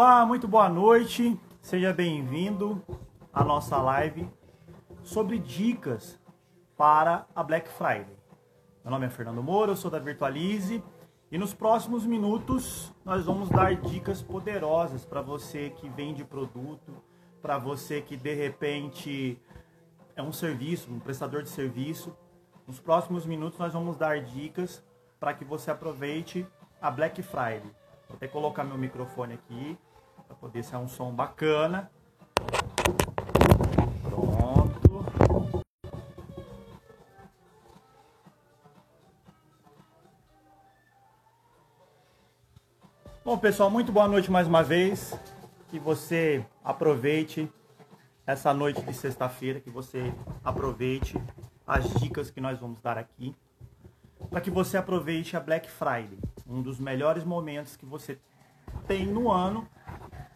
Olá, muito boa noite. Seja bem-vindo à nossa live sobre dicas para a Black Friday. Meu nome é Fernando Moura, eu sou da Virtualize e nos próximos minutos nós vamos dar dicas poderosas para você que vende produto, para você que de repente é um serviço, um prestador de serviço. Nos próximos minutos nós vamos dar dicas para que você aproveite a Black Friday. Vou até colocar meu microfone aqui para poder ser um som bacana. Pronto. Bom, pessoal, muito boa noite mais uma vez. Que você aproveite essa noite de sexta-feira, que você aproveite as dicas que nós vamos dar aqui, para que você aproveite a Black Friday, um dos melhores momentos que você tem no ano,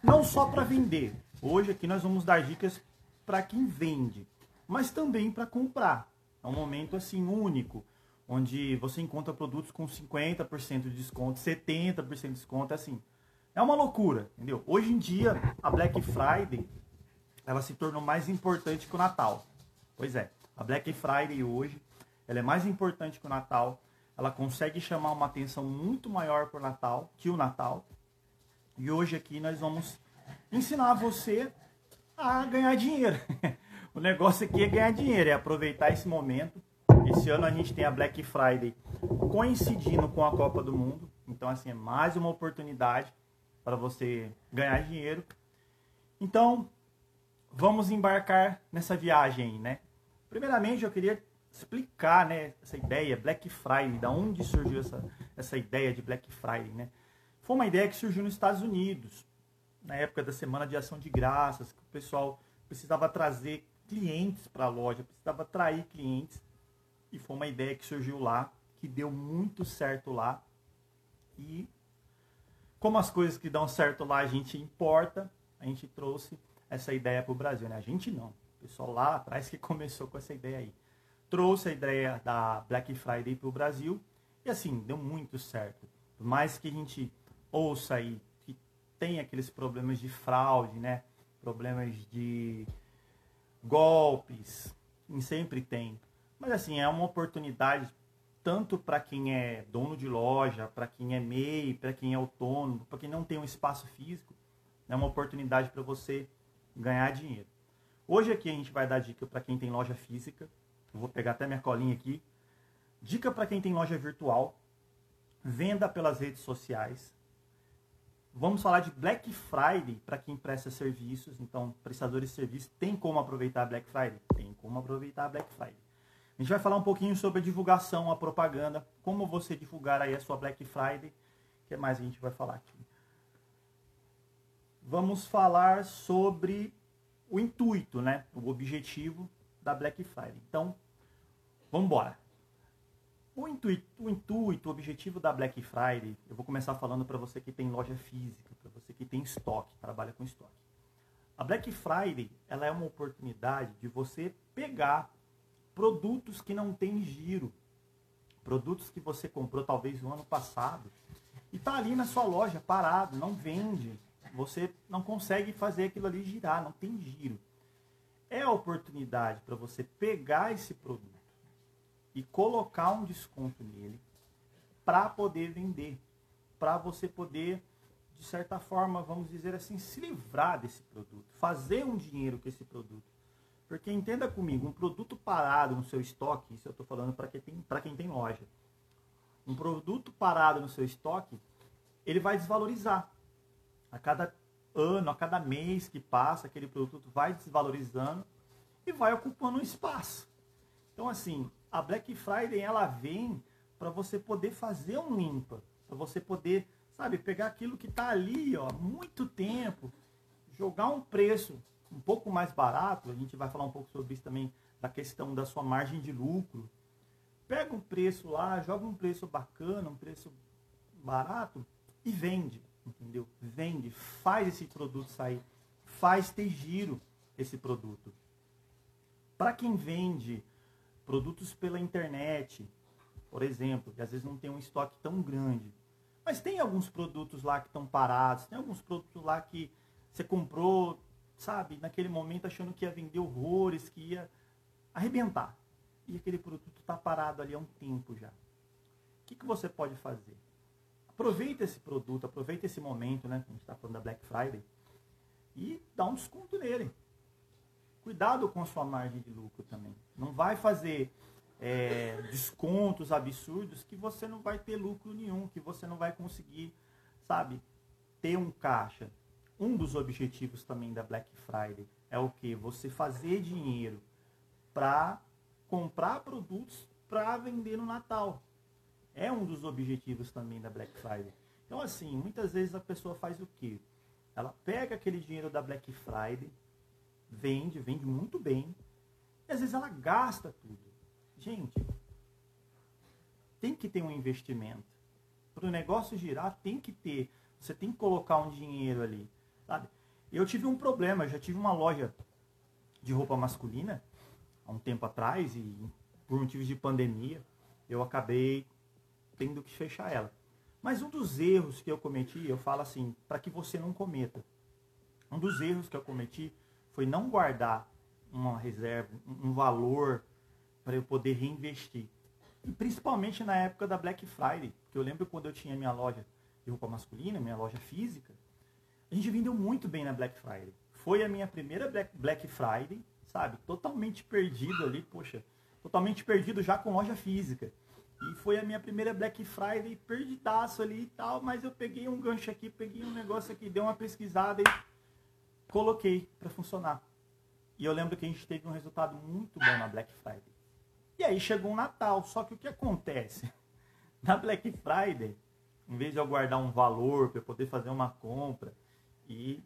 não só para vender. Hoje aqui nós vamos dar dicas para quem vende, mas também para comprar. É um momento assim único, onde você encontra produtos com 50% de desconto, 70% de desconto, assim. É uma loucura, entendeu? Hoje em dia, a Black Friday, ela se tornou mais importante que o Natal. Pois é, a Black Friday hoje, ela é mais importante que o Natal. Ela consegue chamar uma atenção muito maior o Natal que o Natal. E hoje aqui nós vamos ensinar você a ganhar dinheiro. o negócio aqui é ganhar dinheiro, é aproveitar esse momento. Esse ano a gente tem a Black Friday coincidindo com a Copa do Mundo. Então, assim, é mais uma oportunidade para você ganhar dinheiro. Então, vamos embarcar nessa viagem, né? Primeiramente, eu queria explicar, né, essa ideia Black Friday, da onde surgiu essa, essa ideia de Black Friday, né? Foi uma ideia que surgiu nos Estados Unidos, na época da Semana de Ação de Graças, que o pessoal precisava trazer clientes para a loja, precisava atrair clientes. E foi uma ideia que surgiu lá, que deu muito certo lá. E como as coisas que dão certo lá a gente importa, a gente trouxe essa ideia para o Brasil. Né? A gente não, o pessoal lá atrás que começou com essa ideia aí. Trouxe a ideia da Black Friday para o Brasil e assim, deu muito certo. Por mais que a gente ouça aí que tem aqueles problemas de fraude, né? Problemas de golpes, sempre tem. Mas assim, é uma oportunidade tanto para quem é dono de loja, para quem é MEI, para quem é autônomo, para quem não tem um espaço físico, é uma oportunidade para você ganhar dinheiro. Hoje aqui a gente vai dar dica para quem tem loja física. Eu vou pegar até minha colinha aqui. Dica para quem tem loja virtual. Venda pelas redes sociais. Vamos falar de Black Friday para quem presta serviços. Então, prestadores de serviços tem como aproveitar a Black Friday? Tem como aproveitar a Black Friday. A gente vai falar um pouquinho sobre a divulgação, a propaganda, como você divulgar aí a sua Black Friday. O que mais a gente vai falar aqui? Vamos falar sobre o intuito, né? O objetivo da Black Friday. Então, vamos embora. O intuito, o intuito, o objetivo da Black Friday, eu vou começar falando para você que tem loja física, para você que tem estoque, trabalha com estoque. A Black Friday, ela é uma oportunidade de você pegar produtos que não têm giro, produtos que você comprou talvez no ano passado e tá ali na sua loja parado, não vende, você não consegue fazer aquilo ali girar, não tem giro. É a oportunidade para você pegar esse produto e colocar um desconto nele para poder vender, para você poder de certa forma, vamos dizer assim, se livrar desse produto, fazer um dinheiro com esse produto. Porque entenda comigo, um produto parado no seu estoque, isso eu estou falando para quem, tem, quem tem loja. Um produto parado no seu estoque, ele vai desvalorizar. A cada ano, a cada mês que passa, aquele produto vai desvalorizando e vai ocupando um espaço. Então, assim, a Black Friday ela vem para você poder fazer um limpa, para você poder, sabe, pegar aquilo que está ali, ó, muito tempo, jogar um preço um pouco mais barato. A gente vai falar um pouco sobre isso também da questão da sua margem de lucro. Pega um preço lá, joga um preço bacana, um preço barato e vende, entendeu? Vende, faz esse produto sair, faz ter giro esse produto. Para quem vende produtos pela internet, por exemplo, que às vezes não tem um estoque tão grande. Mas tem alguns produtos lá que estão parados, tem alguns produtos lá que você comprou, sabe, naquele momento achando que ia vender horrores, que ia arrebentar. E aquele produto está parado ali há um tempo já. O que, que você pode fazer? Aproveita esse produto, aproveita esse momento, né? A gente está falando da Black Friday. E dá um desconto nele. Cuidado com a sua margem de lucro também. Não vai fazer é, descontos absurdos que você não vai ter lucro nenhum, que você não vai conseguir, sabe, ter um caixa. Um dos objetivos também da Black Friday é o que? Você fazer dinheiro para comprar produtos para vender no Natal. É um dos objetivos também da Black Friday. Então, assim, muitas vezes a pessoa faz o quê? Ela pega aquele dinheiro da Black Friday, vende, vende muito bem, e às vezes ela gasta tudo. Gente, tem que ter um investimento. Para o negócio girar, tem que ter. Você tem que colocar um dinheiro ali. Sabe? Eu tive um problema, eu já tive uma loja de roupa masculina há um tempo atrás e por motivos de pandemia eu acabei tendo que fechar ela. Mas um dos erros que eu cometi, eu falo assim, para que você não cometa. Um dos erros que eu cometi foi não guardar uma reserva, um valor para eu poder reinvestir. E principalmente na época da Black Friday, que eu lembro quando eu tinha minha loja de roupa masculina, minha loja física, a gente vendeu muito bem na Black Friday. Foi a minha primeira Black Friday, sabe? Totalmente perdido ali, poxa, totalmente perdido já com loja física. E foi a minha primeira Black Friday perdidaço ali e tal, mas eu peguei um gancho aqui, peguei um negócio aqui, dei uma pesquisada e coloquei para funcionar. E eu lembro que a gente teve um resultado muito bom na Black Friday. E aí chegou o Natal. Só que o que acontece? Na Black Friday, em vez de eu guardar um valor para poder fazer uma compra e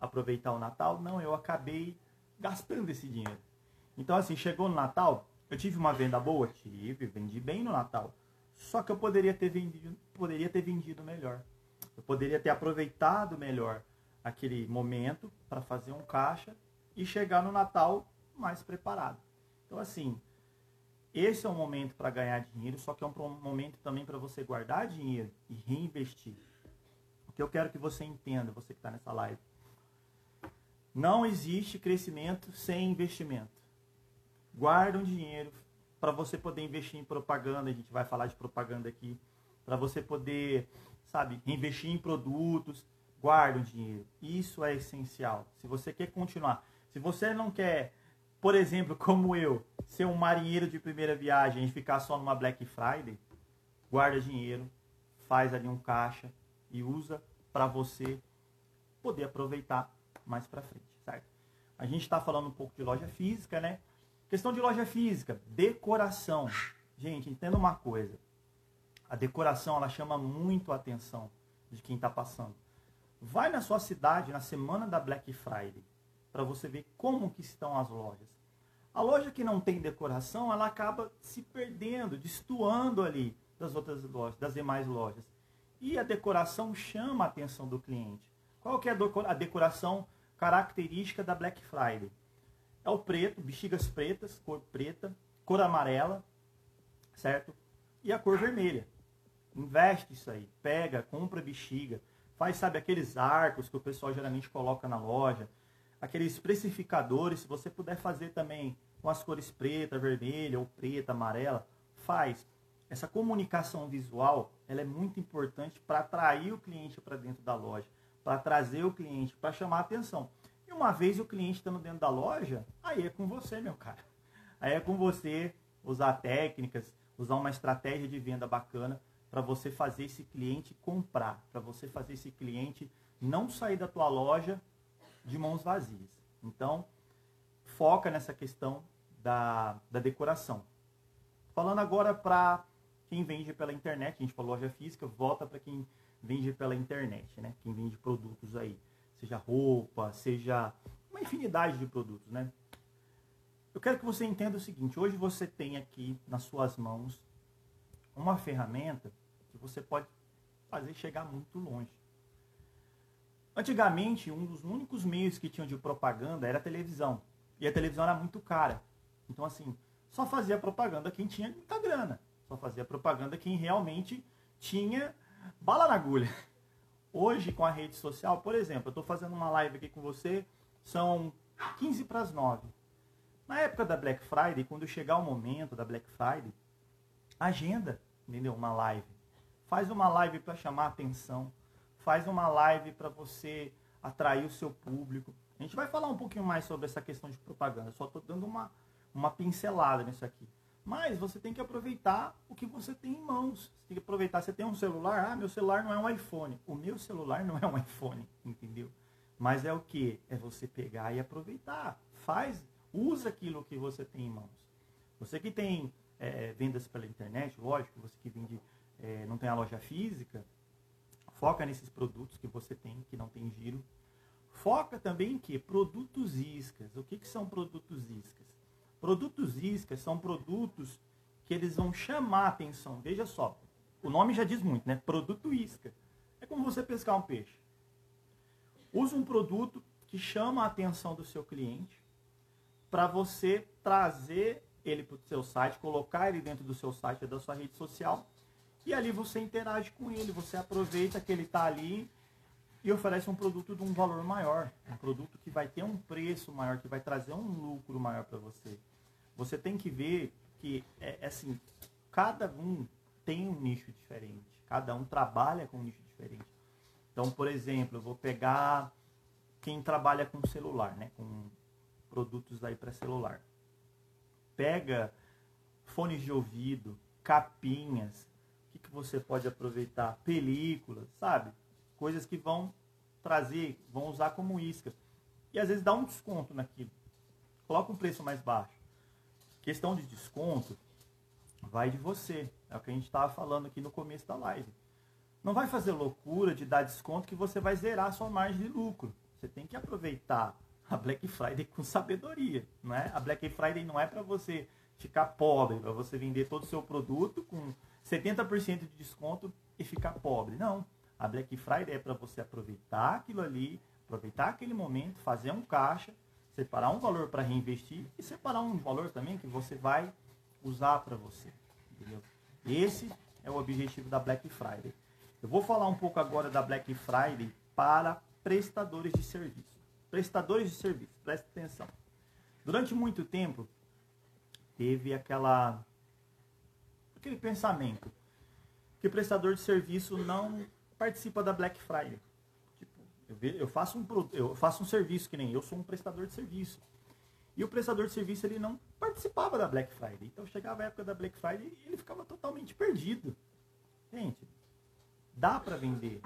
aproveitar o Natal, não, eu acabei gastando esse dinheiro. Então, assim, chegou no Natal, eu tive uma venda boa? Tive, vendi bem no Natal. Só que eu poderia ter vendido, poderia ter vendido melhor. Eu poderia ter aproveitado melhor aquele momento para fazer um caixa e chegar no Natal mais preparado. Então, assim, esse é um momento para ganhar dinheiro, só que é um momento também para você guardar dinheiro e reinvestir. O que eu quero que você entenda, você que está nessa live. Não existe crescimento sem investimento. Guarda um dinheiro para você poder investir em propaganda. A gente vai falar de propaganda aqui. Para você poder, sabe, investir em produtos. Guarda um dinheiro. Isso é essencial. Se você quer continuar. Se você não quer por exemplo, como eu, ser um marinheiro de primeira viagem e ficar só numa Black Friday, guarda dinheiro, faz ali um caixa e usa para você poder aproveitar mais para frente, certo? A gente está falando um pouco de loja física, né? Questão de loja física, decoração. Gente, entenda uma coisa. A decoração, ela chama muito a atenção de quem está passando. Vai na sua cidade na semana da Black Friday para você ver como que estão as lojas. A loja que não tem decoração, ela acaba se perdendo, destoando ali das outras lojas, das demais lojas. E a decoração chama a atenção do cliente. Qual que é a decoração característica da Black Friday? É o preto, bexigas pretas, cor preta, cor amarela, certo? E a cor vermelha. Investe isso aí, pega, compra bexiga, faz, sabe, aqueles arcos que o pessoal geralmente coloca na loja, aqueles especificadores, se você puder fazer também com as cores preta, vermelha ou preta, amarela, faz. Essa comunicação visual, ela é muito importante para atrair o cliente para dentro da loja, para trazer o cliente, para chamar a atenção. E uma vez o cliente estando dentro da loja, aí é com você, meu cara. Aí é com você usar técnicas, usar uma estratégia de venda bacana para você fazer esse cliente comprar, para você fazer esse cliente não sair da tua loja de mãos vazias. Então, foca nessa questão da, da decoração. Falando agora para quem vende pela internet, a gente falou loja física, volta para quem vende pela internet, né? Quem vende produtos aí, seja roupa, seja uma infinidade de produtos, né? Eu quero que você entenda o seguinte: hoje você tem aqui nas suas mãos uma ferramenta que você pode fazer chegar muito longe. Antigamente, um dos únicos meios que tinham de propaganda era a televisão. E a televisão era muito cara. Então, assim, só fazia propaganda quem tinha muita grana. Só fazia propaganda quem realmente tinha Bala na agulha. Hoje, com a rede social, por exemplo, eu estou fazendo uma live aqui com você, são 15 para as 9. Na época da Black Friday, quando chegar o momento da Black Friday, agenda, entendeu? Uma live. Faz uma live para chamar atenção. Faz uma live para você atrair o seu público. A gente vai falar um pouquinho mais sobre essa questão de propaganda. Só estou dando uma, uma pincelada nisso aqui. Mas você tem que aproveitar o que você tem em mãos. Você tem que aproveitar. Você tem um celular, ah, meu celular não é um iPhone. O meu celular não é um iPhone, entendeu? Mas é o que? É você pegar e aproveitar. Faz, usa aquilo que você tem em mãos. Você que tem é, vendas pela internet, lógico, você que vende, é, não tem a loja física, foca nesses produtos que você tem, que não tem giro. Foca também em que? Produtos iscas. O que, que são produtos iscas? Produtos iscas são produtos que eles vão chamar a atenção. Veja só, o nome já diz muito, né? Produto isca. É como você pescar um peixe. Use um produto que chama a atenção do seu cliente para você trazer ele para o seu site, colocar ele dentro do seu site, da sua rede social, e ali você interage com ele, você aproveita que ele está ali e oferece um produto de um valor maior, um produto que vai ter um preço maior, que vai trazer um lucro maior para você você tem que ver que, é, é, assim, cada um tem um nicho diferente. Cada um trabalha com um nicho diferente. Então, por exemplo, eu vou pegar quem trabalha com celular, né? Com produtos aí para celular. Pega fones de ouvido, capinhas, o que, que você pode aproveitar? Películas, sabe? Coisas que vão trazer, vão usar como isca. E às vezes dá um desconto naquilo. Coloca um preço mais baixo. Questão de desconto vai de você. É o que a gente estava falando aqui no começo da live. Não vai fazer loucura de dar desconto que você vai zerar a sua margem de lucro. Você tem que aproveitar a Black Friday com sabedoria, não é? A Black Friday não é para você ficar pobre, para você vender todo o seu produto com 70% de desconto e ficar pobre. Não. A Black Friday é para você aproveitar aquilo ali, aproveitar aquele momento, fazer um caixa separar um valor para reinvestir e separar um valor também que você vai usar para você. Entendeu? Esse é o objetivo da Black Friday. Eu vou falar um pouco agora da Black Friday para prestadores de serviço. Prestadores de serviço, presta atenção. Durante muito tempo, teve aquela aquele pensamento que o prestador de serviço não participa da Black Friday. Eu, eu, faço um, eu faço um serviço que nem eu sou um prestador de serviço. E o prestador de serviço ele não participava da Black Friday. Então chegava a época da Black Friday e ele ficava totalmente perdido. Gente, dá para vender,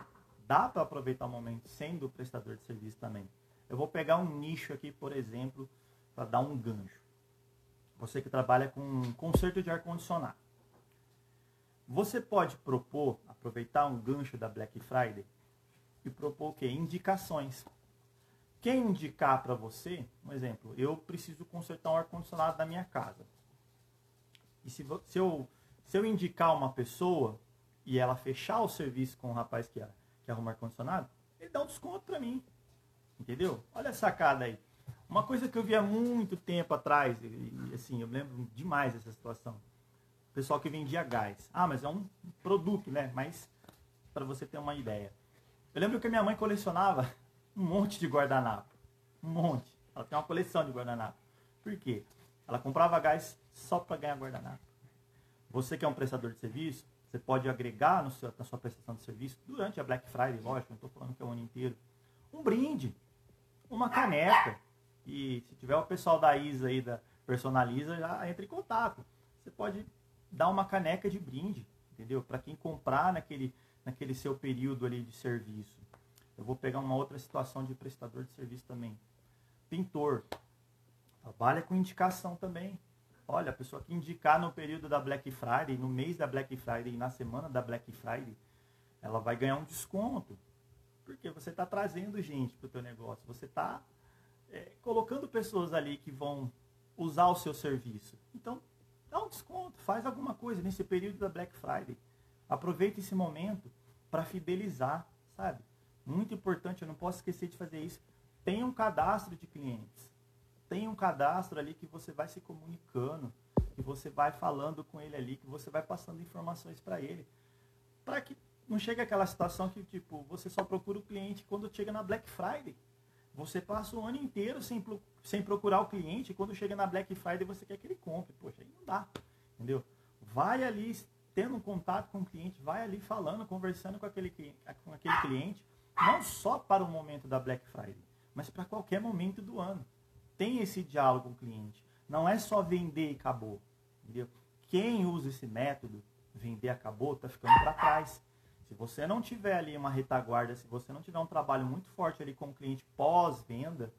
dá para aproveitar o momento sendo prestador de serviço também. Eu vou pegar um nicho aqui, por exemplo, para dar um gancho. Você que trabalha com conserto de ar condicionado. Você pode propor aproveitar um gancho da Black Friday e propor o quê? Indicações. Quem indicar para você, um exemplo, eu preciso consertar um ar-condicionado da minha casa. E se, se, eu, se eu indicar uma pessoa e ela fechar o serviço com o rapaz que, que arruma ar-condicionado, ele dá um desconto para mim. Entendeu? Olha a sacada aí. Uma coisa que eu vi há muito tempo atrás, e, assim, eu lembro demais dessa situação. O pessoal que vendia gás. Ah, mas é um produto, né? Mas para você ter uma ideia. Eu lembro que minha mãe colecionava um monte de guardanapo. Um monte. Ela tem uma coleção de guardanapo. Por quê? Ela comprava gás só para ganhar guardanapo. Você que é um prestador de serviço, você pode agregar seu, na sua prestação de serviço, durante a Black Friday, lógico, não estou falando que é o ano inteiro, um brinde, uma caneca. E se tiver o pessoal da ISA aí, da Personaliza, já entra em contato. Você pode dar uma caneca de brinde, entendeu? Para quem comprar naquele naquele seu período ali de serviço. Eu vou pegar uma outra situação de prestador de serviço também. Pintor. Trabalha com indicação também. Olha, a pessoa que indicar no período da Black Friday, no mês da Black Friday e na semana da Black Friday, ela vai ganhar um desconto. Porque você está trazendo gente para o teu negócio. Você está é, colocando pessoas ali que vão usar o seu serviço. Então, dá um desconto, faz alguma coisa nesse período da Black Friday. Aproveite esse momento para fidelizar, sabe? Muito importante, eu não posso esquecer de fazer isso. Tenha um cadastro de clientes. Tenha um cadastro ali que você vai se comunicando, que você vai falando com ele ali, que você vai passando informações para ele. Para que não chega aquela situação que, tipo, você só procura o cliente quando chega na Black Friday. Você passa o ano inteiro sem, sem procurar o cliente quando chega na Black Friday você quer que ele compre. Poxa, aí não dá. Entendeu? Vai ali tendo um contato com o cliente, vai ali falando, conversando com aquele, com aquele cliente, não só para o momento da Black Friday, mas para qualquer momento do ano. Tem esse diálogo com o cliente. Não é só vender e acabou. Entendeu? Quem usa esse método, vender acabou, está ficando para trás. Se você não tiver ali uma retaguarda, se você não tiver um trabalho muito forte ali com o cliente pós-venda,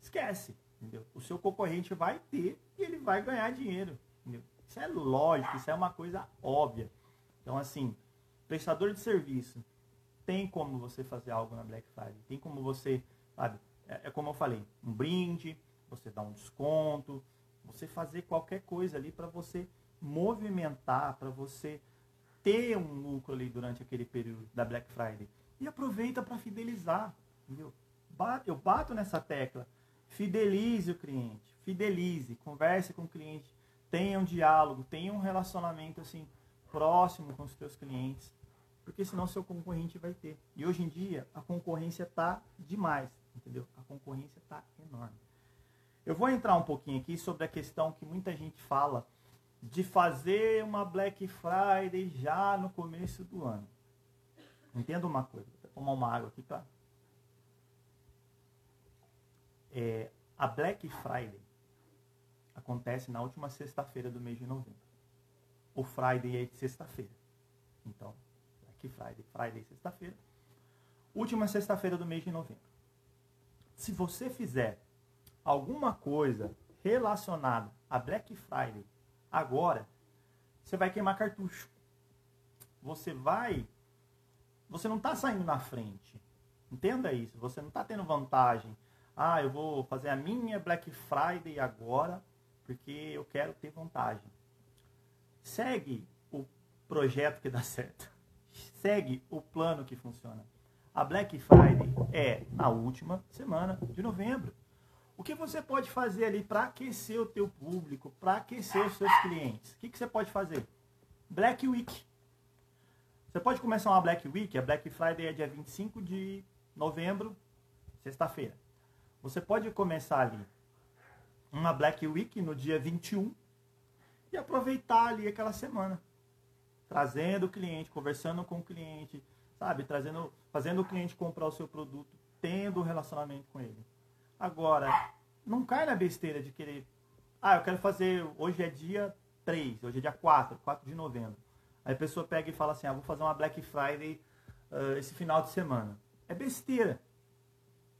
esquece. Entendeu? O seu concorrente vai ter e ele vai ganhar dinheiro. Entendeu? Isso é lógico, isso é uma coisa óbvia. Então, assim, prestador de serviço, tem como você fazer algo na Black Friday. Tem como você, sabe, é, é como eu falei, um brinde, você dá um desconto, você fazer qualquer coisa ali para você movimentar, para você ter um lucro ali durante aquele período da Black Friday. E aproveita para fidelizar, entendeu? Eu bato nessa tecla. Fidelize o cliente, fidelize, converse com o cliente, tenha um diálogo, tenha um relacionamento assim próximo com os seus clientes, porque senão seu concorrente vai ter. E hoje em dia a concorrência tá demais, entendeu? A concorrência tá enorme. Eu vou entrar um pouquinho aqui sobre a questão que muita gente fala de fazer uma Black Friday já no começo do ano. Entenda uma coisa, vou tomar uma água aqui, tá? É, a Black Friday acontece na última sexta-feira do mês de novembro. O Friday é de sexta-feira. Então, Black Friday, Friday sexta-feira. Última sexta-feira do mês de novembro. Se você fizer alguma coisa relacionada a Black Friday Agora, você vai queimar cartucho. Você vai. Você não está saindo na frente. Entenda isso. Você não está tendo vantagem. Ah, eu vou fazer a minha Black Friday agora porque eu quero ter vantagem. Segue o projeto que dá certo. Segue o plano que funciona. A Black Friday é na última semana de novembro. O que você pode fazer ali para aquecer o teu público, para aquecer os seus clientes? O que, que você pode fazer? Black Week. Você pode começar uma Black Week, a Black Friday é dia 25 de novembro, sexta-feira. Você pode começar ali uma Black Week no dia 21 e aproveitar ali aquela semana. Trazendo o cliente, conversando com o cliente, sabe? Trazendo, fazendo o cliente comprar o seu produto, tendo um relacionamento com ele. Agora, não cai na besteira de querer. Ah, eu quero fazer. Hoje é dia 3, hoje é dia 4, 4 de novembro. Aí a pessoa pega e fala assim: ah, vou fazer uma Black Friday uh, esse final de semana. É besteira.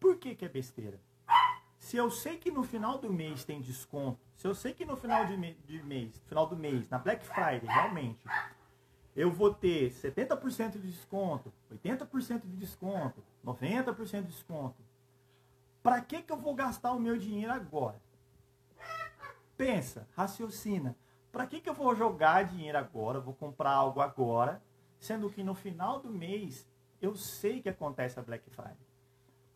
Por que, que é besteira? Se eu sei que no final do mês tem desconto, se eu sei que no final de, de mês, final do mês, na Black Friday, realmente, eu vou ter 70% de desconto, 80% de desconto, 90% de desconto, para que, que eu vou gastar o meu dinheiro agora? Pensa, raciocina. Para que, que eu vou jogar dinheiro agora? Vou comprar algo agora, sendo que no final do mês eu sei que acontece a Black Friday.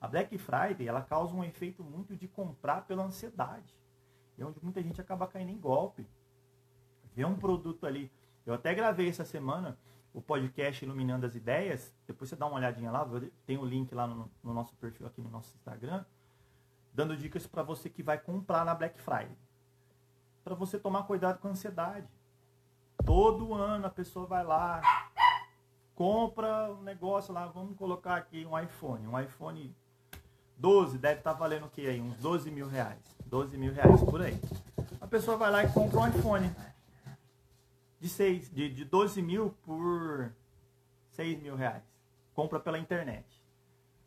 A Black Friday ela causa um efeito muito de comprar pela ansiedade. É onde muita gente acaba caindo em golpe. Vê um produto ali. Eu até gravei essa semana o podcast Iluminando as Ideias. Depois você dá uma olhadinha lá, tem o link lá no, no nosso perfil aqui no nosso Instagram dando dicas para você que vai comprar na Black Friday. Para você tomar cuidado com a ansiedade. Todo ano a pessoa vai lá, compra um negócio lá, vamos colocar aqui um iPhone. Um iPhone 12 deve estar tá valendo o que aí? Uns 12 mil reais. 12 mil reais por aí. A pessoa vai lá e compra um iPhone de, 6, de, de 12 mil por 6 mil reais. Compra pela internet.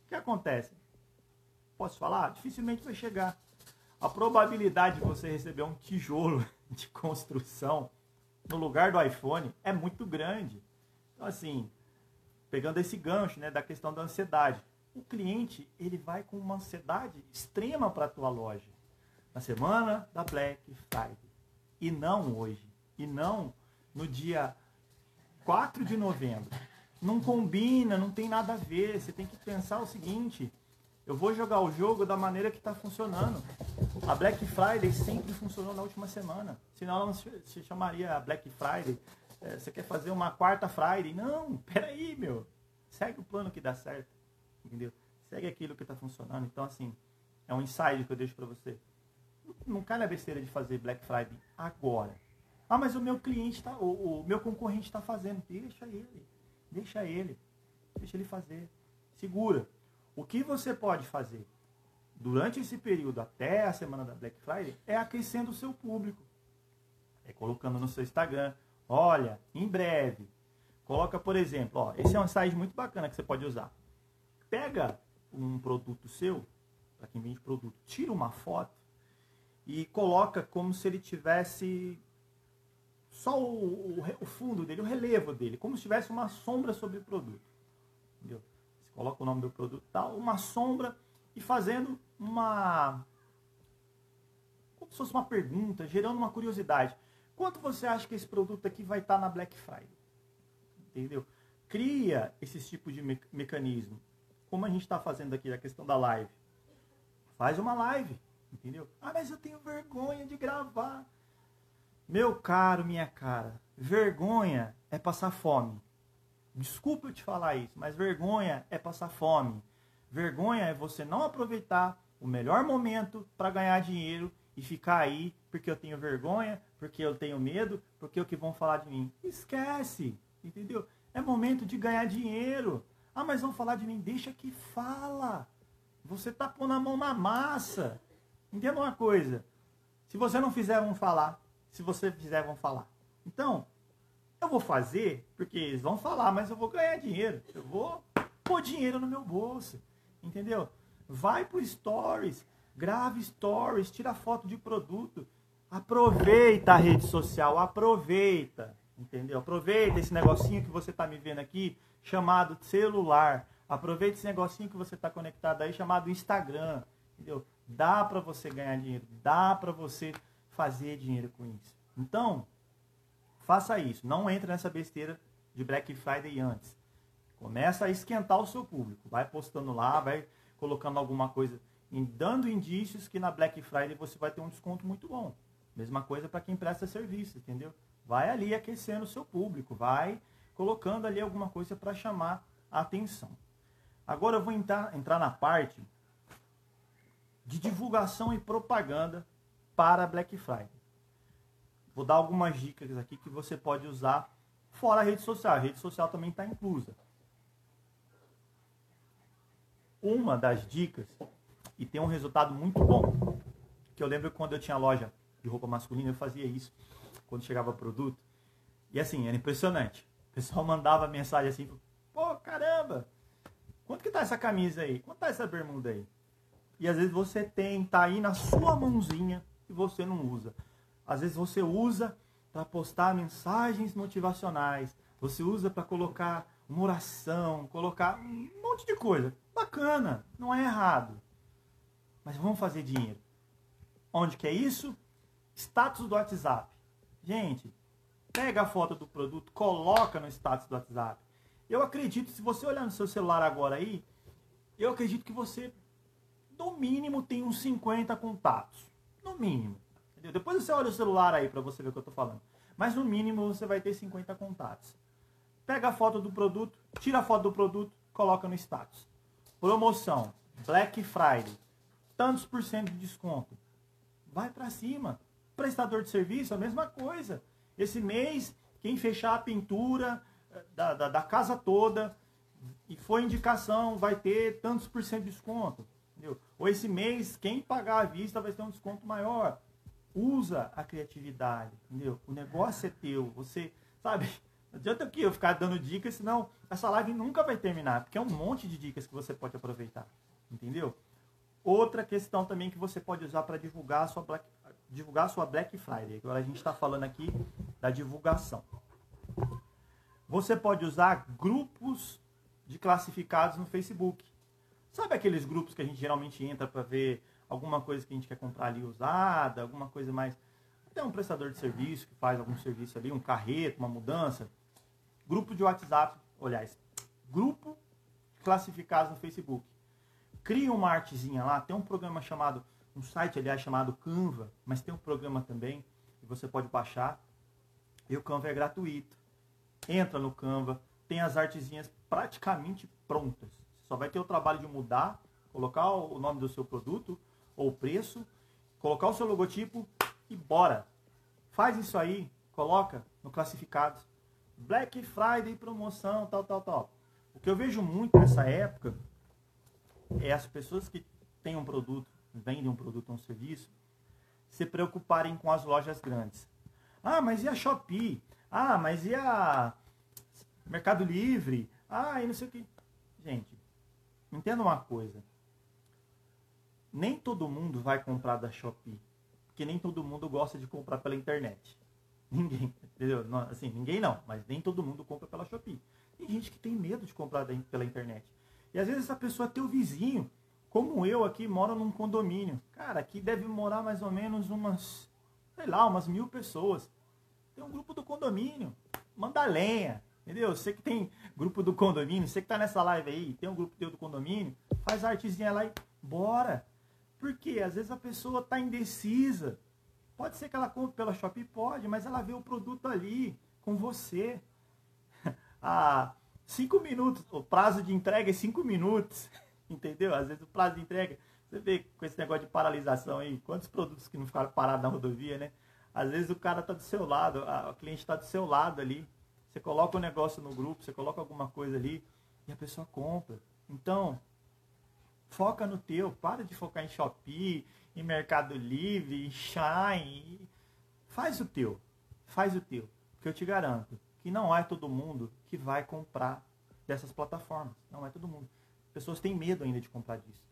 O que acontece? Posso falar? Dificilmente vai chegar. A probabilidade de você receber um tijolo de construção no lugar do iPhone é muito grande. Então, assim, pegando esse gancho né, da questão da ansiedade. O cliente ele vai com uma ansiedade extrema para a tua loja na semana da Black Friday e não hoje e não no dia 4 de novembro. Não combina, não tem nada a ver. Você tem que pensar o seguinte: eu vou jogar o jogo da maneira que está funcionando. A Black Friday sempre funcionou na última semana. Senão ela não se chamaria Black Friday, é, você quer fazer uma quarta Friday? Não, peraí, meu. Segue o plano que dá certo. Entendeu? Segue aquilo que está funcionando. Então, assim, é um insight que eu deixo para você. Não cai na besteira de fazer Black Friday agora. Ah, mas o meu cliente está, o, o meu concorrente está fazendo. Deixa ele. Deixa ele. Deixa ele fazer. Segura. O que você pode fazer durante esse período até a semana da Black Friday é aquecendo o seu público. É colocando no seu Instagram. Olha, em breve. Coloca, por exemplo, ó, esse é um site muito bacana que você pode usar. Pega um produto seu, para quem vende produto, tira uma foto e coloca como se ele tivesse só o, o, o, fundo dele, o relevo dele, como se tivesse uma sombra sobre o produto. Coloca o nome do produto tal, uma sombra e fazendo uma. Como se fosse uma pergunta, gerando uma curiosidade. Quanto você acha que esse produto aqui vai estar na Black Friday? Entendeu? Cria esse tipo de me mecanismo. Como a gente está fazendo aqui a questão da live. Faz uma live, entendeu? Ah, mas eu tenho vergonha de gravar. Meu caro, minha cara, vergonha é passar fome. Desculpa eu te falar isso, mas vergonha é passar fome. Vergonha é você não aproveitar o melhor momento para ganhar dinheiro e ficar aí porque eu tenho vergonha, porque eu tenho medo, porque o que vão falar de mim. Esquece, entendeu? É momento de ganhar dinheiro. Ah, mas vão falar de mim. Deixa que fala. Você tá pondo a mão na massa. Entenda uma coisa. Se você não fizer, vão falar se você fizer, vão falar. Então, eu vou fazer, porque eles vão falar, mas eu vou ganhar dinheiro. Eu vou pôr dinheiro no meu bolso. Entendeu? Vai pro stories, grave stories, tira foto de produto. Aproveita a rede social, aproveita. Entendeu? Aproveita esse negocinho que você está me vendo aqui, chamado celular. Aproveita esse negocinho que você está conectado aí, chamado Instagram. Entendeu? Dá para você ganhar dinheiro, dá para você fazer dinheiro com isso. Então, faça isso. Não entre nessa besteira de Black Friday antes. Começa a esquentar o seu público. Vai postando lá, vai colocando alguma coisa, dando indícios que na Black Friday você vai ter um desconto muito bom. Mesma coisa para quem presta serviço, entendeu? Vai ali aquecendo o seu público, vai colocando ali alguma coisa para chamar a atenção. Agora eu vou entrar, entrar na parte de divulgação e propaganda para Black Friday. Vou dar algumas dicas aqui que você pode usar fora a rede social. A rede social também está inclusa. Uma das dicas, e tem um resultado muito bom, que eu lembro quando eu tinha loja de roupa masculina, eu fazia isso quando chegava produto. E assim, era impressionante. O pessoal mandava mensagem assim, pô, caramba, quanto que tá essa camisa aí? Quanto tá essa bermuda aí? E às vezes você tem, tá aí na sua mãozinha, e você não usa. Às vezes você usa para postar mensagens motivacionais, você usa para colocar uma oração, colocar um monte de coisa. Bacana, não é errado. Mas vamos fazer dinheiro. Onde que é isso? Status do WhatsApp. Gente, pega a foto do produto, coloca no status do WhatsApp. Eu acredito, se você olhar no seu celular agora aí, eu acredito que você, no mínimo, tem uns 50 contatos. No mínimo. Entendeu? Depois você olha o celular aí para você ver o que eu tô falando. Mas no mínimo você vai ter 50 contatos. Pega a foto do produto, tira a foto do produto, coloca no status. Promoção, Black Friday, tantos por cento de desconto. Vai para cima. Prestador de serviço, a mesma coisa. Esse mês, quem fechar a pintura eh, da, da, da casa toda e foi indicação, vai ter tantos por cento de desconto. Entendeu? Ou esse mês, quem pagar à vista vai ter um desconto maior. Usa a criatividade, entendeu? O negócio é teu. Você, sabe? Não adianta eu ficar dando dicas, senão essa live nunca vai terminar, porque é um monte de dicas que você pode aproveitar, entendeu? Outra questão também que você pode usar para divulgar a sua Black, divulgar a sua Black Friday. Agora a gente está falando aqui da divulgação. Você pode usar grupos de classificados no Facebook. Sabe aqueles grupos que a gente geralmente entra para ver alguma coisa que a gente quer comprar ali usada, alguma coisa mais. Até um prestador de serviço que faz algum serviço ali, um carreto, uma mudança. Grupo de WhatsApp, aliás, grupo classificados no Facebook. Cria uma artezinha lá, tem um programa chamado, um site aliás chamado Canva, mas tem um programa também que você pode baixar. E o Canva é gratuito. entra no Canva, tem as artezinhas praticamente prontas. Só vai ter o trabalho de mudar, colocar o nome do seu produto ou preço, colocar o seu logotipo e bora. Faz isso aí, coloca no classificados. Black Friday promoção, tal, tal, tal. O que eu vejo muito nessa época é as pessoas que têm um produto, vendem um produto ou um serviço, se preocuparem com as lojas grandes. Ah, mas e a Shopee? Ah, mas e a Mercado Livre? Ah, e não sei o que. Gente, entenda uma coisa. Nem todo mundo vai comprar da Shopee. Porque nem todo mundo gosta de comprar pela internet. Ninguém, entendeu? Não, assim, ninguém não, mas nem todo mundo compra pela Shopee. Tem gente que tem medo de comprar pela internet. E às vezes essa pessoa é teu vizinho, como eu aqui, moro num condomínio. Cara, aqui deve morar mais ou menos umas, sei lá, umas mil pessoas. Tem um grupo do condomínio. Manda lenha. Entendeu? Você que tem grupo do condomínio, você que tá nessa live aí, tem um grupo teu do condomínio, faz artezinha lá e bora. Porque às vezes a pessoa tá indecisa. Pode ser que ela compre pela Shopee, pode, mas ela vê o produto ali com você. ah, cinco minutos, o prazo de entrega é cinco minutos. Entendeu? Às vezes o prazo de entrega, você vê com esse negócio de paralisação aí, quantos produtos que não ficaram parados na rodovia, né? Às vezes o cara tá do seu lado, a, o cliente está do seu lado ali. Você coloca o um negócio no grupo, você coloca alguma coisa ali e a pessoa compra. Então, foca no teu, para de focar em Shopee, em Mercado Livre, em Shine. Faz o teu, faz o teu. Porque eu te garanto que não é todo mundo que vai comprar dessas plataformas. Não é todo mundo. Pessoas têm medo ainda de comprar disso,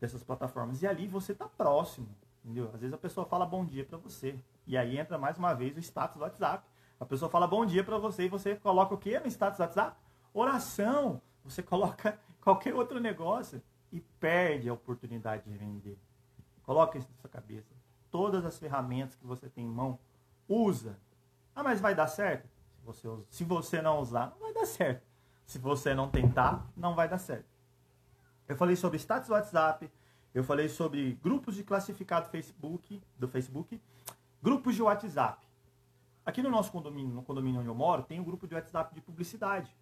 dessas plataformas. E ali você está próximo, entendeu? Às vezes a pessoa fala bom dia para você. E aí entra mais uma vez o status do WhatsApp. A pessoa fala bom dia para você e você coloca o que no status do WhatsApp? Oração. Você coloca qualquer outro negócio e perde a oportunidade de vender. Coloca isso na sua cabeça. Todas as ferramentas que você tem em mão, usa. Ah, mas vai dar certo? Se você, usa. Se você não usar, não vai dar certo. Se você não tentar, não vai dar certo. Eu falei sobre status do WhatsApp, eu falei sobre grupos de classificado Facebook, do Facebook, grupos de WhatsApp. Aqui no nosso condomínio, no condomínio onde eu moro, tem um grupo de WhatsApp de publicidade.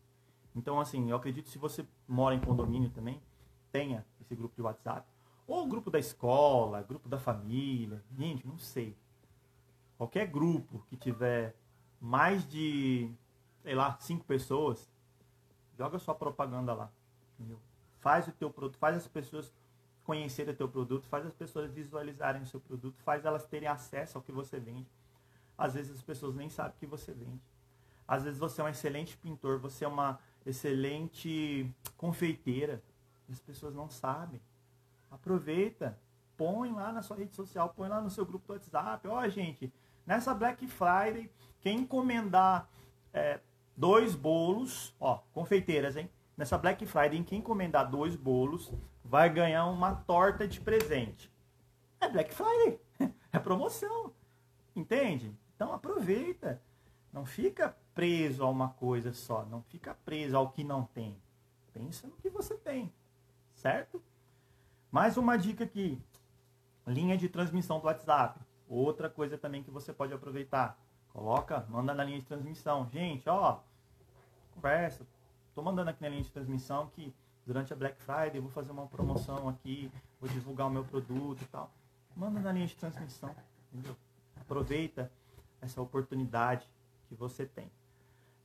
Então, assim, eu acredito que se você mora em condomínio também, tenha esse grupo de WhatsApp. Ou grupo da escola, grupo da família. Gente, não sei. Qualquer grupo que tiver mais de, sei lá, cinco pessoas, joga sua propaganda lá. Entendeu? faz o teu produto, faz as pessoas conhecerem o teu produto, faz as pessoas visualizarem o seu produto, faz elas terem acesso ao que você vende. Às vezes as pessoas nem sabem o que você vende. Às vezes você é um excelente pintor, você é uma excelente confeiteira. As pessoas não sabem. Aproveita, põe lá na sua rede social, põe lá no seu grupo do WhatsApp. Ó, oh, gente, nessa Black Friday, quem encomendar é, dois bolos, ó, confeiteiras, hein? nessa Black Friday, quem encomendar dois bolos vai ganhar uma torta de presente. É Black Friday, é promoção, entende? Então aproveita, não fica preso a uma coisa só, não fica preso ao que não tem. Pensa no que você tem, certo? Mais uma dica aqui, linha de transmissão do WhatsApp. Outra coisa também que você pode aproveitar. Coloca, manda na linha de transmissão. Gente, ó, conversa, Estou mandando aqui na linha de transmissão que durante a Black Friday vou fazer uma promoção aqui, vou divulgar o meu produto e tal. Manda na linha de transmissão, entendeu? Aproveita essa oportunidade que você tem.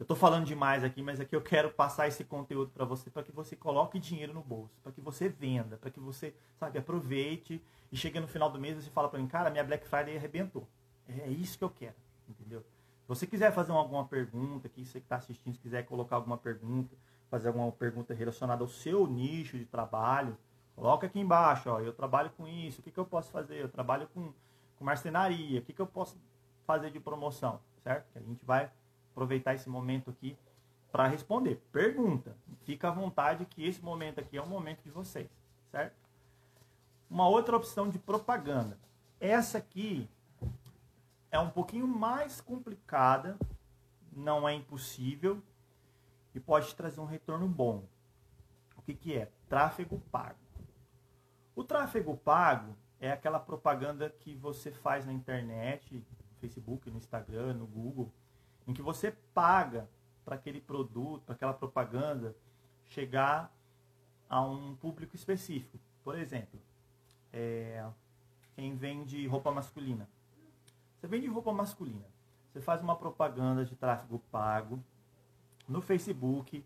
Eu estou falando demais aqui, mas aqui eu quero passar esse conteúdo para você, para que você coloque dinheiro no bolso, para que você venda, para que você, sabe, aproveite e chegue no final do mês e você fala para mim, cara, minha Black Friday arrebentou. É isso que eu quero, entendeu? Se você quiser fazer alguma pergunta aqui, você que está assistindo, se quiser colocar alguma pergunta, fazer alguma pergunta relacionada ao seu nicho de trabalho, coloca aqui embaixo, ó, eu trabalho com isso, o que, que eu posso fazer? Eu trabalho com, com marcenaria, o que, que eu posso fazer de promoção, certo? Que a gente vai aproveitar esse momento aqui para responder. Pergunta. Fica à vontade que esse momento aqui é o momento de vocês, certo? Uma outra opção de propaganda. Essa aqui é um pouquinho mais complicada, não é impossível e pode trazer um retorno bom. O que, que é? Tráfego pago. O tráfego pago é aquela propaganda que você faz na internet, no Facebook, no Instagram, no Google, em que você paga para aquele produto, para aquela propaganda chegar a um público específico. Por exemplo, é, quem vende roupa masculina. Você vende roupa masculina. Você faz uma propaganda de tráfego pago no Facebook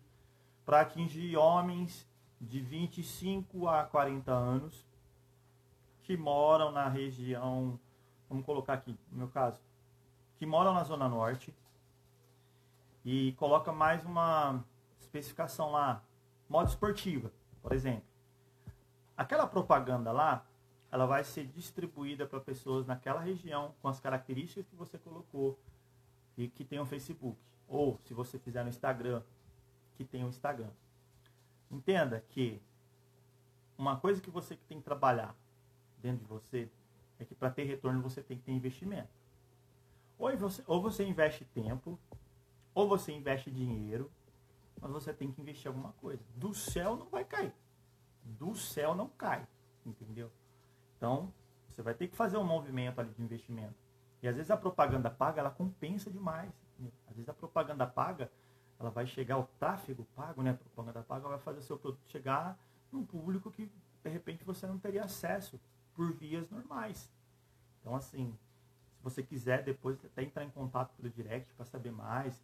para atingir homens de 25 a 40 anos que moram na região, vamos colocar aqui, no meu caso, que moram na Zona Norte e coloca mais uma especificação lá, modo esportiva, por exemplo. Aquela propaganda lá, ela vai ser distribuída para pessoas naquela região com as características que você colocou e que tem o Facebook. Ou, se você fizer no Instagram, que tem o Instagram. Entenda que uma coisa que você tem que trabalhar dentro de você é que para ter retorno você tem que ter investimento. Ou você, ou você investe tempo, ou você investe dinheiro, mas você tem que investir alguma coisa. Do céu não vai cair. Do céu não cai. Entendeu? Então, você vai ter que fazer um movimento ali de investimento. E às vezes a propaganda paga, ela compensa demais. Às vezes a propaganda paga, ela vai chegar, o tráfego pago, né? A propaganda paga vai fazer o seu produto chegar num público que, de repente, você não teria acesso por vias normais. Então, assim, se você quiser depois até entrar em contato pelo direct para saber mais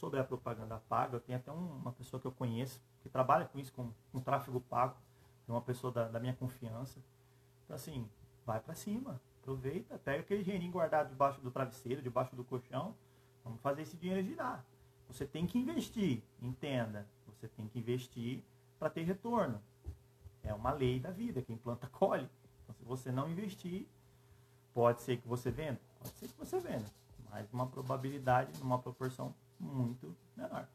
sobre a propaganda paga, eu tenho até um, uma pessoa que eu conheço que trabalha com isso, com, com tráfego pago, é uma pessoa da, da minha confiança. Então, assim, vai para cima, aproveita, pega aquele dinheirinho guardado debaixo do travesseiro, debaixo do colchão, vamos fazer esse dinheiro girar. Você tem que investir, entenda, você tem que investir para ter retorno. É uma lei da vida, quem planta colhe. Então, se você não investir, pode ser que você venda, pode ser que você venda, mas uma probabilidade, numa proporção muito menor.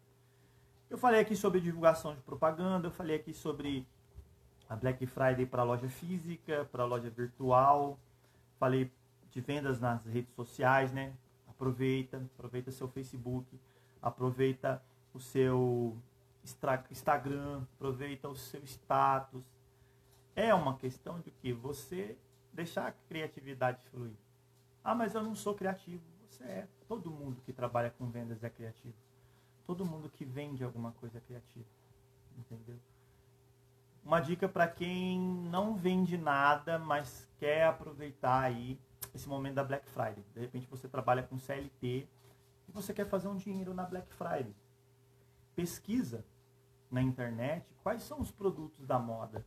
Eu falei aqui sobre divulgação de propaganda, eu falei aqui sobre a Black Friday para loja física, para loja virtual. Falei de vendas nas redes sociais, né? Aproveita, aproveita seu Facebook, aproveita o seu Instagram, aproveita o seu status. É uma questão de que você deixar a criatividade fluir. Ah, mas eu não sou criativo. Você é. Todo mundo que trabalha com vendas é criativo. Todo mundo que vende alguma coisa é criativo. Entendeu? uma dica para quem não vende nada, mas quer aproveitar aí esse momento da Black Friday. De repente você trabalha com CLT e você quer fazer um dinheiro na Black Friday. Pesquisa na internet quais são os produtos da moda.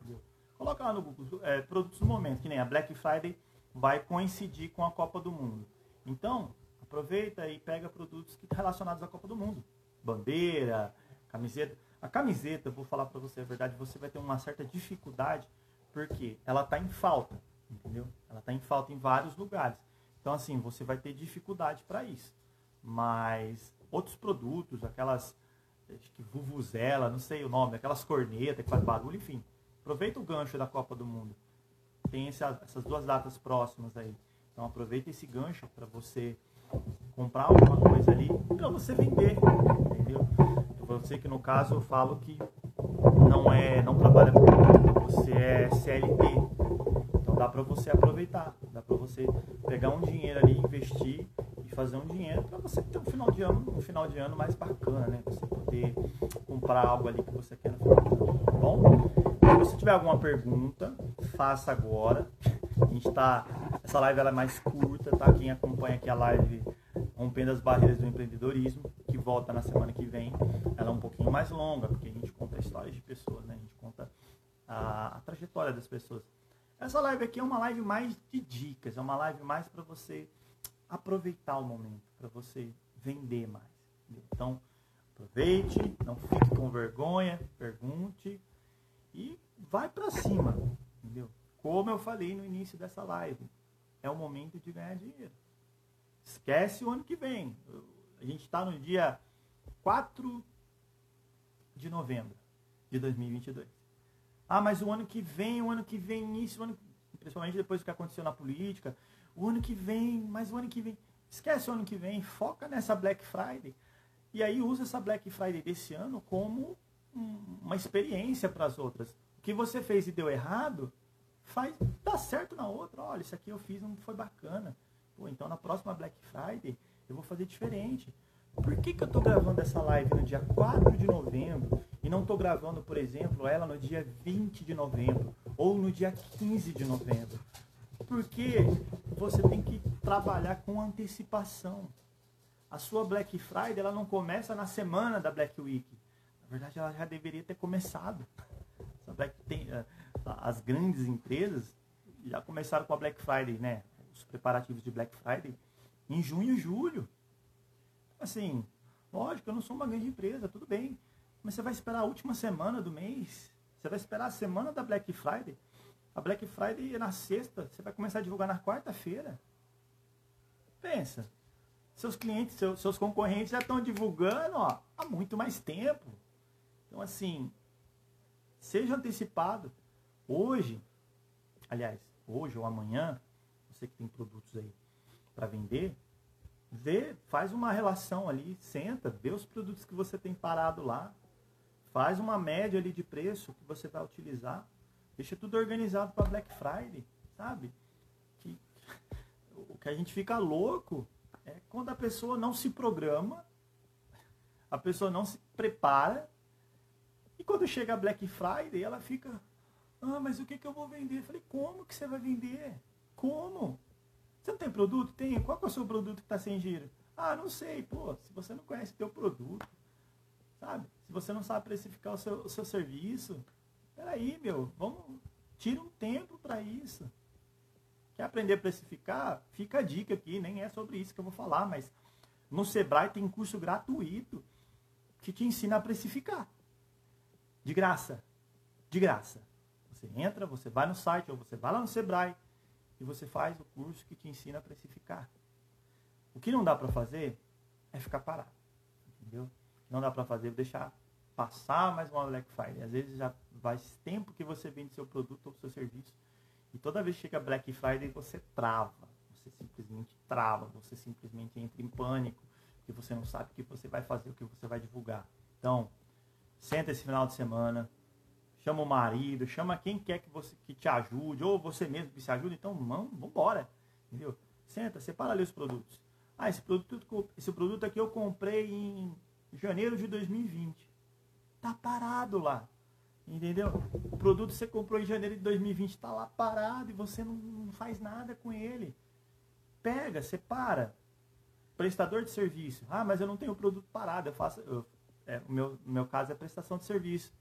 Entendeu? Coloca lá no Google é, produtos do momento, que nem a Black Friday vai coincidir com a Copa do Mundo. Então, aproveita e pega produtos relacionados à Copa do Mundo. Bandeira, camiseta a camiseta, vou falar para você a verdade, você vai ter uma certa dificuldade, porque ela está em falta, entendeu? Ela está em falta em vários lugares. Então, assim, você vai ter dificuldade para isso. Mas outros produtos, aquelas, acho que vuvuzela, não sei o nome, aquelas cornetas que faz barulho, enfim. Aproveita o gancho da Copa do Mundo. Tem essas duas datas próximas aí. Então, aproveita esse gancho para você comprar alguma coisa ali para você vender, entendeu? Você que no caso eu falo que não é, não trabalha com você é CLT. Então dá para você aproveitar, dá para você pegar um dinheiro ali, investir e fazer um dinheiro para você ter um final de ano, um final de ano mais bacana, né? Você poder comprar algo ali que você quer no final de ano, tá bom? Se você tiver alguma pergunta, faça agora. A gente tá essa live ela é mais curta, tá? Quem acompanha aqui a live Rompendo as Barreiras do Empreendedorismo, que volta na semana que vem. Ela é um pouquinho mais longa, porque a gente conta histórias de pessoas, né? A gente conta a, a trajetória das pessoas. Essa live aqui é uma live mais de dicas, é uma live mais para você aproveitar o momento, para você vender mais. Entendeu? Então, aproveite, não fique com vergonha, pergunte e vai para cima, entendeu? Como eu falei no início dessa live, é o momento de ganhar dinheiro. Esquece o ano que vem. A gente está no dia 4 de novembro de 2022. Ah, mas o ano que vem, o ano que vem isso, o ano, principalmente depois do que aconteceu na política, o ano que vem, mas o ano que vem. Esquece o ano que vem, foca nessa Black Friday. E aí usa essa Black Friday desse ano como uma experiência para as outras. O que você fez e deu errado, faz dá certo na outra. Olha, isso aqui eu fiz, não foi bacana. Pô, então na próxima Black Friday eu vou fazer diferente. Por que, que eu estou gravando essa live no dia 4 de novembro e não estou gravando, por exemplo, ela no dia 20 de novembro ou no dia 15 de novembro? Porque você tem que trabalhar com antecipação. A sua Black Friday ela não começa na semana da Black Week. Na verdade, ela já deveria ter começado. Black, tem, eh, as grandes empresas já começaram com a Black Friday, né? Os preparativos de Black Friday em junho e julho. Assim, lógico, eu não sou uma grande empresa, tudo bem. Mas você vai esperar a última semana do mês? Você vai esperar a semana da Black Friday? A Black Friday é na sexta, você vai começar a divulgar na quarta-feira. Pensa. Seus clientes, seus, seus concorrentes já estão divulgando ó, há muito mais tempo. Então, assim, seja antecipado. Hoje, aliás, hoje ou amanhã, você que tem produtos aí para vender, vê, faz uma relação ali, senta, vê os produtos que você tem parado lá, faz uma média ali de preço que você vai utilizar, deixa tudo organizado para Black Friday, sabe? Que, o que a gente fica louco é quando a pessoa não se programa, a pessoa não se prepara, e quando chega Black Friday, ela fica, ah, mas o que, que eu vou vender? Eu falei, como que você vai vender? Como? Você não tem produto? Tem. Qual é o seu produto que está sem giro? Ah, não sei. Pô, se você não conhece teu produto, sabe? Se você não sabe precificar o seu, o seu serviço, peraí, meu, vamos, tira um tempo para isso. Quer aprender a precificar? Fica a dica aqui, nem é sobre isso que eu vou falar, mas no Sebrae tem curso gratuito que te ensina a precificar. De graça. De graça. Você entra, você vai no site, ou você vai lá no Sebrae, e você faz o curso que te ensina a precificar. O que não dá para fazer é ficar parado. Entendeu? Não dá para fazer é deixar passar mais uma Black Friday. Às vezes já faz tempo que você vende seu produto ou seu serviço. E toda vez que chega Black Friday, você trava. Você simplesmente trava. Você simplesmente entra em pânico. Porque você não sabe o que você vai fazer, o que você vai divulgar. Então, senta esse final de semana, chama o marido, chama quem quer que você que te ajude, ou você mesmo que se ajude, então vamos embora. Entendeu? Senta, separa ali os produtos. Ah, esse produto, esse produto aqui eu comprei em janeiro de 2020. Tá parado lá. Entendeu? O produto que você comprou em janeiro de 2020 está lá parado e você não, não, faz nada com ele. Pega, separa. Prestador de serviço. Ah, mas eu não tenho o produto parado. Eu faço. Eu, é, o meu, meu caso é prestação de serviço.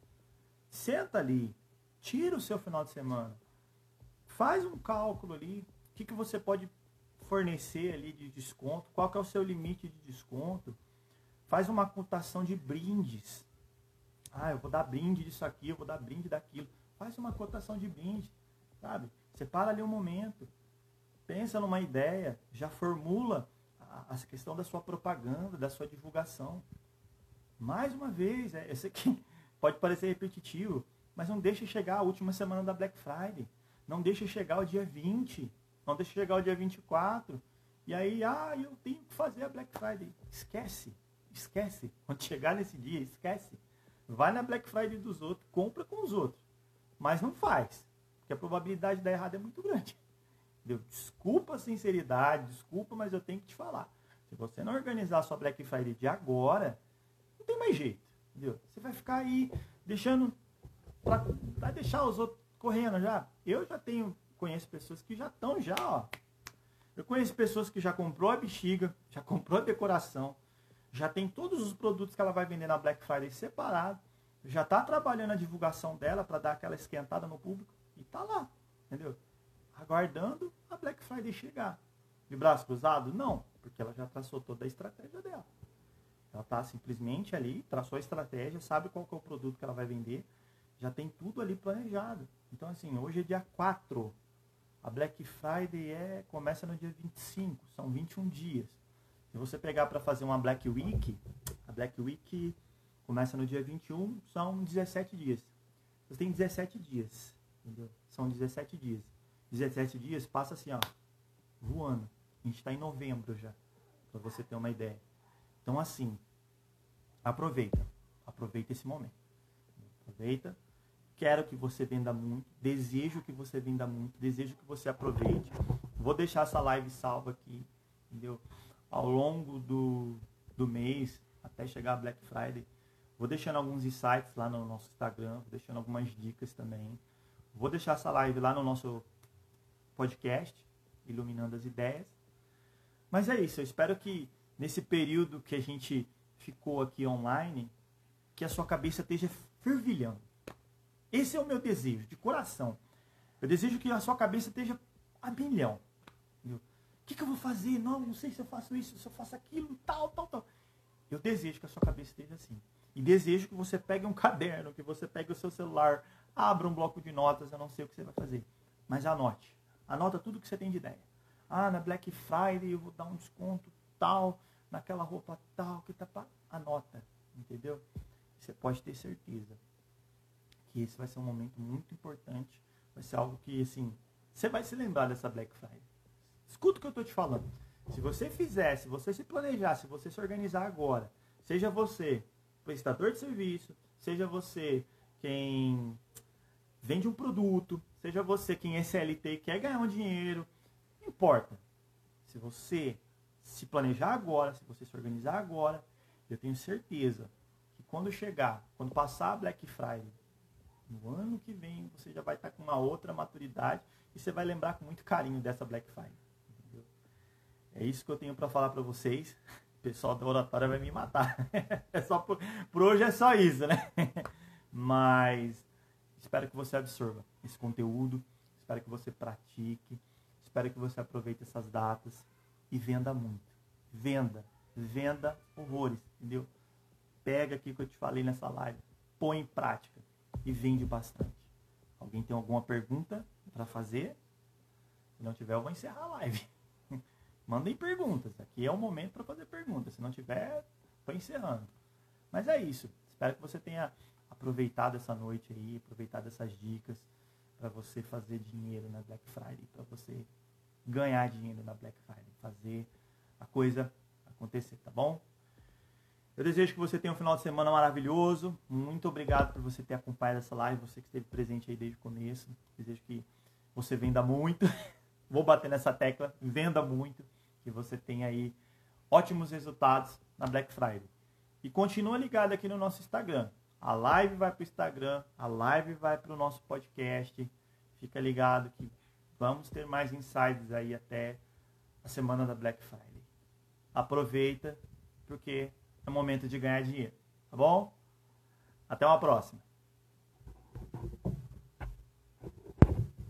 Senta ali, tira o seu final de semana, faz um cálculo ali, o que, que você pode fornecer ali de desconto, qual que é o seu limite de desconto, faz uma cotação de brindes. Ah, eu vou dar brinde disso aqui, eu vou dar brinde daquilo. Faz uma cotação de brinde, sabe? Separa ali um momento, pensa numa ideia, já formula a, questão da sua propaganda, da sua divulgação. Mais uma vez, é, esse aqui Pode parecer repetitivo, mas não deixe chegar a última semana da Black Friday. Não deixe chegar o dia 20. Não deixe chegar o dia 24. E aí, ah, eu tenho que fazer a Black Friday. Esquece. Esquece. Quando chegar nesse dia, esquece. Vai na Black Friday dos outros, compra com os outros. Mas não faz. Porque a probabilidade de dar errado é muito grande. Entendeu? Desculpa a sinceridade, desculpa, mas eu tenho que te falar. Se você não organizar a sua Black Friday de agora, não tem mais jeito. Entendeu? Vai ficar aí deixando. Pra, vai deixar os outros correndo já. Eu já tenho. Conheço pessoas que já estão já, ó. Eu conheço pessoas que já comprou a bexiga, já comprou a decoração, já tem todos os produtos que ela vai vender na Black Friday separado, já está trabalhando a divulgação dela para dar aquela esquentada no público e tá lá, entendeu? Aguardando a Black Friday chegar. De braço cruzado? Não, porque ela já traçou toda a estratégia dela. Ela está simplesmente ali, traçou a estratégia, sabe qual é o produto que ela vai vender, já tem tudo ali planejado. Então, assim, hoje é dia 4. A Black Friday é, começa no dia 25, são 21 dias. Se você pegar para fazer uma Black Week, a Black Week começa no dia 21, são 17 dias. Você tem 17 dias, entendeu? São 17 dias. 17 dias passa assim, ó, voando. A gente está em novembro já, para você ter uma ideia. Então, assim, aproveita. Aproveita esse momento. Aproveita. Quero que você venda muito. Desejo que você venda muito. Desejo que você aproveite. Vou deixar essa live salva aqui, entendeu? Ao longo do, do mês até chegar a Black Friday. Vou deixando alguns insights lá no nosso Instagram, vou deixando algumas dicas também. Vou deixar essa live lá no nosso podcast, Iluminando as Ideias. Mas é isso, eu espero que nesse período que a gente ficou aqui online, que a sua cabeça esteja fervilhando. Esse é o meu desejo, de coração. Eu desejo que a sua cabeça esteja a milhão. O que, que eu vou fazer? Não, não sei se eu faço isso, se eu faço aquilo, tal, tal, tal. Eu desejo que a sua cabeça esteja assim. E desejo que você pegue um caderno, que você pegue o seu celular, abra um bloco de notas, eu não sei o que você vai fazer. Mas anote. Anota tudo que você tem de ideia. Ah, na Black Friday eu vou dar um desconto tal, naquela roupa tal, que tá pra... Anota, entendeu? Você pode ter certeza que esse vai ser um momento muito importante. Vai ser algo que, assim, você vai se lembrar dessa Black Friday. Escuta o que eu estou te falando. Se você fizer, se você se planejar, se você se organizar agora, seja você prestador de serviço, seja você quem vende um produto, seja você quem é CLT quer ganhar um dinheiro, não importa. Se você se planejar agora, se você se organizar agora, eu tenho certeza que quando chegar, quando passar a Black Friday, no ano que vem, você já vai estar com uma outra maturidade e você vai lembrar com muito carinho dessa Black Friday. Entendeu? É isso que eu tenho para falar para vocês. O pessoal da oratória vai me matar. É só por, por hoje é só isso, né? Mas espero que você absorva esse conteúdo, espero que você pratique, espero que você aproveite essas datas e venda muito. Venda, venda horrores, entendeu? Pega aqui que eu te falei nessa live, põe em prática e vende bastante. Alguém tem alguma pergunta para fazer? Se não tiver, eu vou encerrar a live. Mandem perguntas. Aqui é o momento para fazer perguntas. Se não tiver, estou encerrando. Mas é isso. Espero que você tenha aproveitado essa noite aí, aproveitado essas dicas para você fazer dinheiro na Black Friday, para você ganhar dinheiro na Black Friday, fazer a coisa acontecer, tá bom? Eu desejo que você tenha um final de semana maravilhoso. Muito obrigado por você ter acompanhado essa live, você que esteve presente aí desde o começo. Desejo que você venda muito. Vou bater nessa tecla, venda muito, que você tenha aí ótimos resultados na Black Friday. E continua ligado aqui no nosso Instagram. A live vai para o Instagram, a live vai para o nosso podcast. Fica ligado que vamos ter mais insights aí até a semana da Black Friday. Aproveita, porque é momento de ganhar dinheiro, tá bom? Até uma próxima.